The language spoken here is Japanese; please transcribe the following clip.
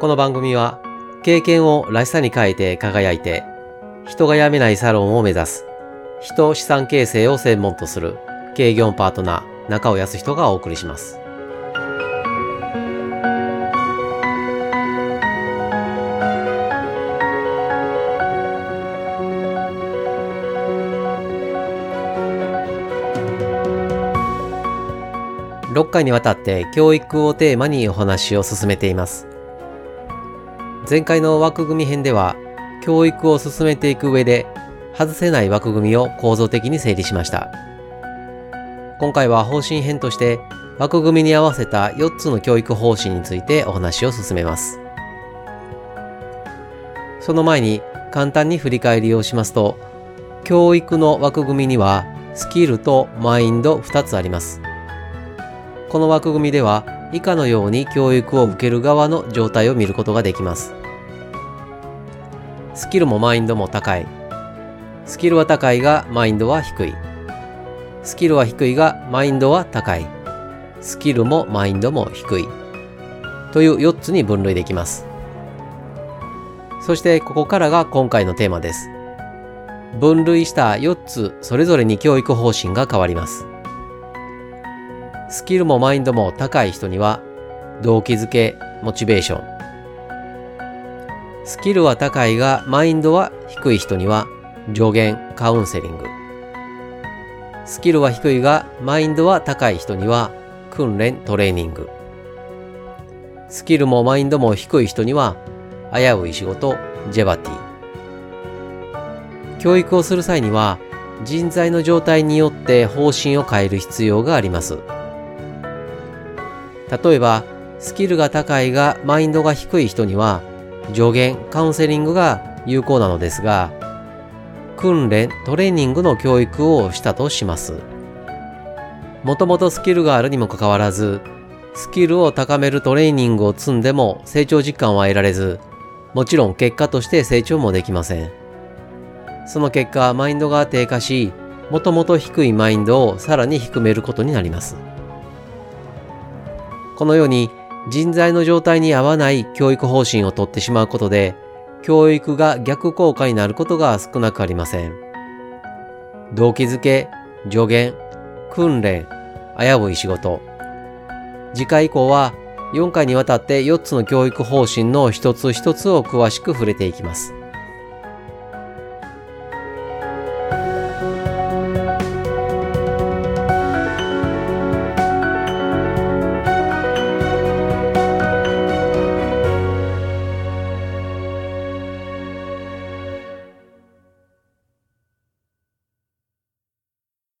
この番組は経験をらしさに変えて輝いて人が辞めないサロンを目指す人資産形成を専門とする経業パートナー中尾康人がお送りします。6回にわたって教育をテーマにお話を進めています。前回の枠組み編では教育を進めていく上で外せない枠組みを構造的に整理しました。今回は方針編として枠組みに合わせた4つの教育方針についてお話を進めます。その前に簡単に振り返りをしますと教育の枠組みにはスキルとマインド2つあります。この枠組みでは以下のように教育を受ける側の状態を見ることができます。スキルもマインドも高い。スキルは高いがマインドは低い。スキルは低いがマインドは高い。スキルもマインドも低い。という4つに分類できます。そしてここからが今回のテーマです。分類した4つそれぞれに教育方針が変わります。スキルもマインドも高い人には動機づけ、モチベーション。スキルは高いがマインドは低い人には助言、カウンセリング。スキルは低いがマインドは高い人には訓練、トレーニング。スキルもマインドも低い人には危うい仕事、ジェバティ。教育をする際には人材の状態によって方針を変える必要があります。例えば、スキルが高いがマインドが低い人には、助言、カウンセリングが有効なのですが、訓練、トレーニングの教育をしたとします。もともとスキルがあるにもかかわらず、スキルを高めるトレーニングを積んでも成長実感は得られず、もちろん結果として成長もできません。その結果、マインドが低下し、もともと低いマインドをさらに低めることになります。このように人材の状態に合わない教育方針をとってしまうことで、教育が逆効果になることが少なくありません。動機づけ、助言、訓練、危うい仕事。次回以降は4回にわたって4つの教育方針の一つ一つを詳しく触れていきます。